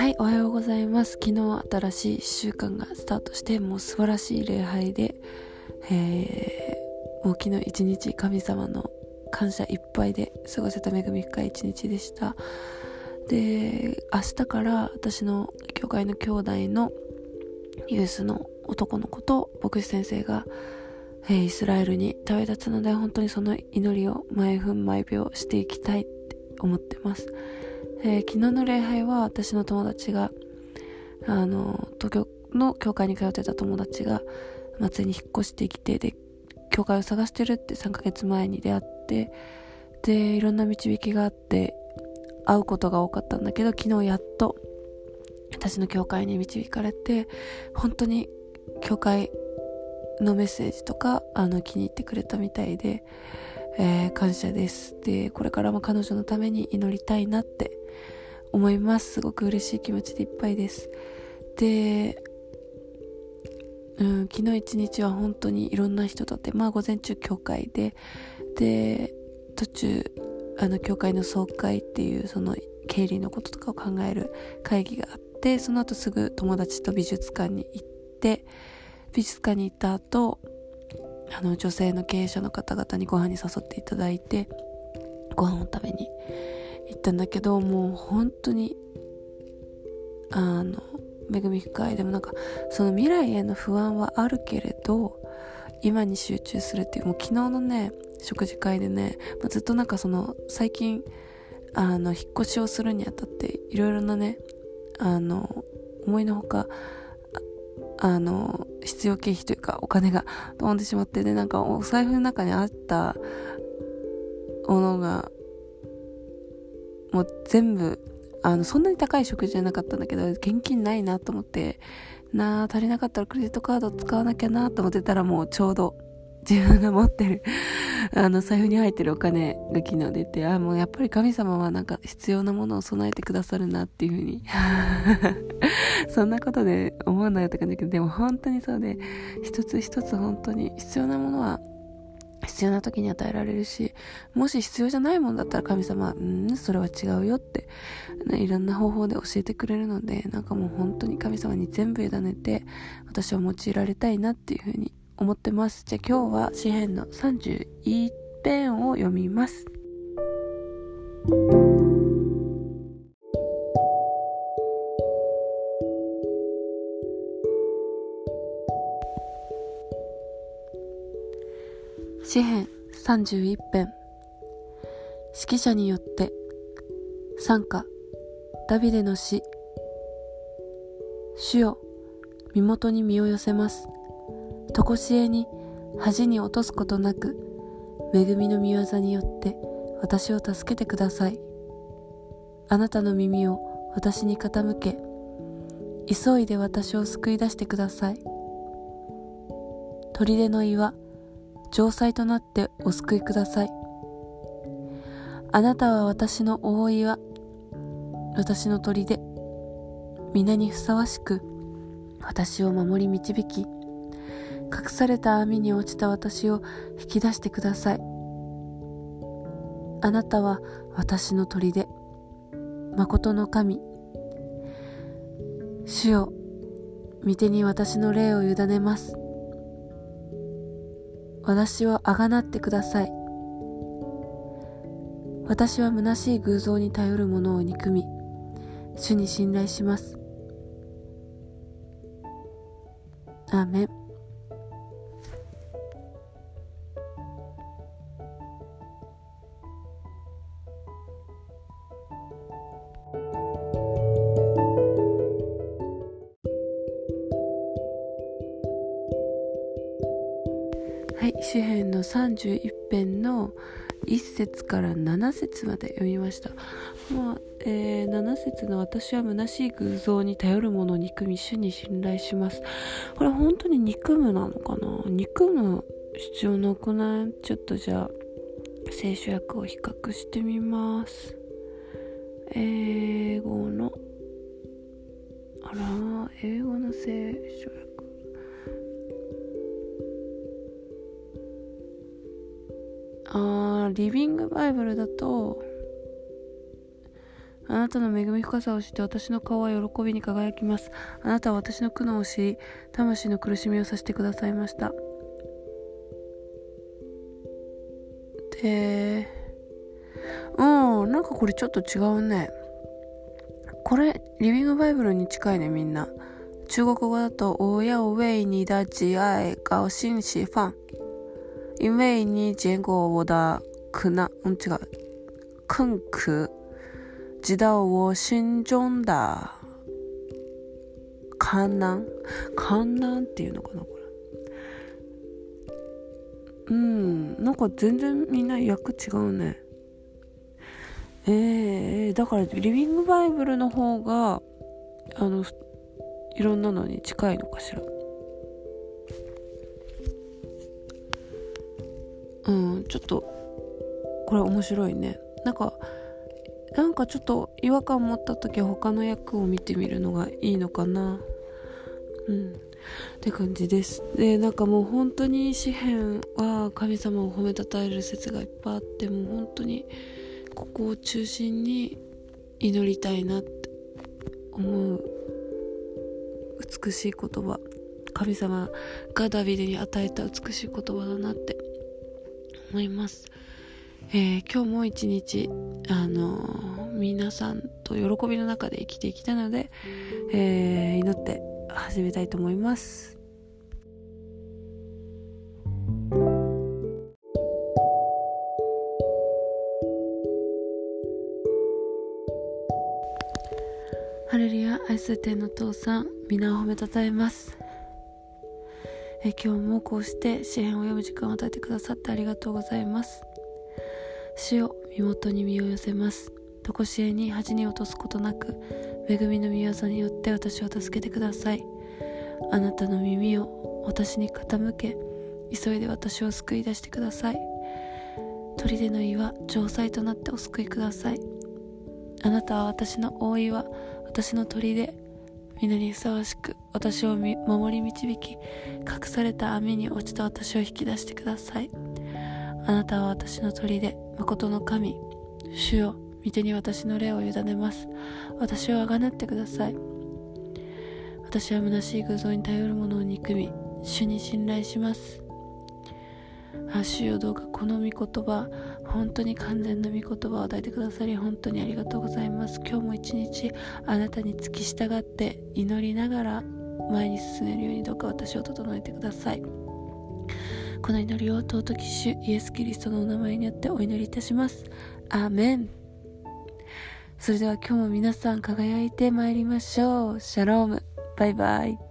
はい、おはようございます。昨日新しい1週間がスタートして、もう素晴らしい礼拝で、えー、もう昨日一日神様の感謝いっぱいで過ごせた恵み深い一日でした。で、明日から私の教会の兄弟のユースの男の子と牧師先生が、えー、イスラエルに旅立つので本当にその祈りを毎分毎秒していきたいって思ってます。えー、昨日の礼拝は私の友達が、あの、東京の教会に通ってた友達が、松江に引っ越してきて、で、教会を探してるって3ヶ月前に出会って、で、いろんな導きがあって、会うことが多かったんだけど、昨日やっと、私の教会に導かれて、本当に教会のメッセージとか、あの、気に入ってくれたみたいで、えー、感謝です。で、これからも彼女のために祈りたいなって思います。すごく嬉しい気持ちでいっぱいです。で、うん、昨日一日は本当にいろんな人とって、まあ午前中教会で、で、途中、あの教会の総会っていうその経理のこととかを考える会議があって、その後すぐ友達と美術館に行って、美術館に行った後、あの女性の経営者の方々にご飯に誘っていただいて、ご飯を食べに行ったんだけどもう本当にあの恵み深い。でもなんかその未来への不安はあるけれど今に集中するっていうもう昨日のね食事会でね、まあ、ずっとなんかその最近あの引っ越しをするにあたっていろいろなねあの思いのほかあの必要経費というかお金が 飛んでしまってでなんかお財布の中にあったものがもう全部、あの、そんなに高い食事じゃなかったんだけど、現金ないなと思って、なあ、足りなかったらクレジットカード使わなきゃなと思ってたらもうちょうど自分が持ってる あの、財布に入ってるお金が昨日出て、あ、もうやっぱり神様はなんか必要なものを備えてくださるなっていうふうに そんなことで思うなよって感じだけど、でも本当にそうで、一つ一つ本当に必要なものは必要な時に与えられるし、もし必要じゃないもんだったら神様、うん、それは違うよって、ね、いろんな方法で教えてくれるので、なんかもう本当に神様に全部委ねて、私は用いられたいなっていうふうに思ってます。じゃあ今日は詩篇の31編を読みます。詩編31編。指揮者によって参加。ダビデの詩。主よ身元に身を寄せます。とこしえに恥に落とすことなく恵みの御業によって私を助けてください。あなたの耳を私に傾け急いで私を救い出してください。砦の岩城塞となってお救いください。あなたは私の覆いは、私の砦、皆にふさわしく、私を守り導き、隠された網に落ちた私を引き出してください。あなたは私の砦、誠の神。主よ、御手に私の霊を委ねます。私をあがなってください。私は虚しい偶像に頼る者を憎み、主に信頼します。アーメン。はい、詩編の31編の1節から7節まで読みました。まあ、えー、7節の私は虚しい偶像に頼る者を憎み主に信頼します。これ本当に憎むなのかな？憎む必要なくない？ちょっとじゃあ、聖書訳を比較してみます。英語の、あら、英語の聖書訳。あリビングバイブルだとあなたの恵み深さを知って私の顔は喜びに輝きます。あなたは私の苦悩を知り、魂の苦しみをさせてくださいました。で、うん、なんかこれちょっと違うね。これ、リビングバイブルに近いね、みんな。中国語だと、我要为你的挚愛高興释放。因为你见过我的苦难，嗯，这个困苦，知道我心中的困難困難っていうのかなこれ。うんなんか全然みんな役違うね。えー、だからリビングバイブルの方があのいろんなのに近いのかしら。うんちょっとこれ面白いね。なんかなんかちょっと違和感持った時は他の役を見てみるのがいいのかな。うん。って感じです。でなんかもう本当に詩篇は神様を褒めたたえる説がいっぱいあってもう本当にここを中心に祈りたいなって思う美しい言葉。神様がダビデに与えた美しい言葉だなって思います、えー、今日も一日あのー、皆さんと喜びの中で生きていきたいので、えー、祈って始めたいと思います。ハレルヤ愛する天の父さん皆を褒めたたえます。え今日もこうして詩篇を読む時間を与えてくださってありがとうございます。死を身元に身を寄せます。常しえに恥に落とすことなく恵みの御業によって私を助けてください。あなたの耳を私に傾け急いで私を救い出してください。砦の岩城塞となってお救いください。あなたは私の大岩私の砦皆にふさわしく私を守り導き隠された網に落ちた私を引き出してください。あなたは私の砦まことの神主よ御手に私の霊を委ねます。私をあがなってください。私は虚しい偶像に頼るものを憎み主に信頼します。主よどうかこの御言葉本当に完全な御言葉を与えてくださり本当にありがとうございます。今日も一日あなたに付き従って祈りながら前に進めるようにどうか私を整えてください。この祈りを尊き主イエス・キリストのお名前によってお祈りいたします。アーメン。それでは今日も皆さん輝いてまいりましょう。シャローム。バイバイ。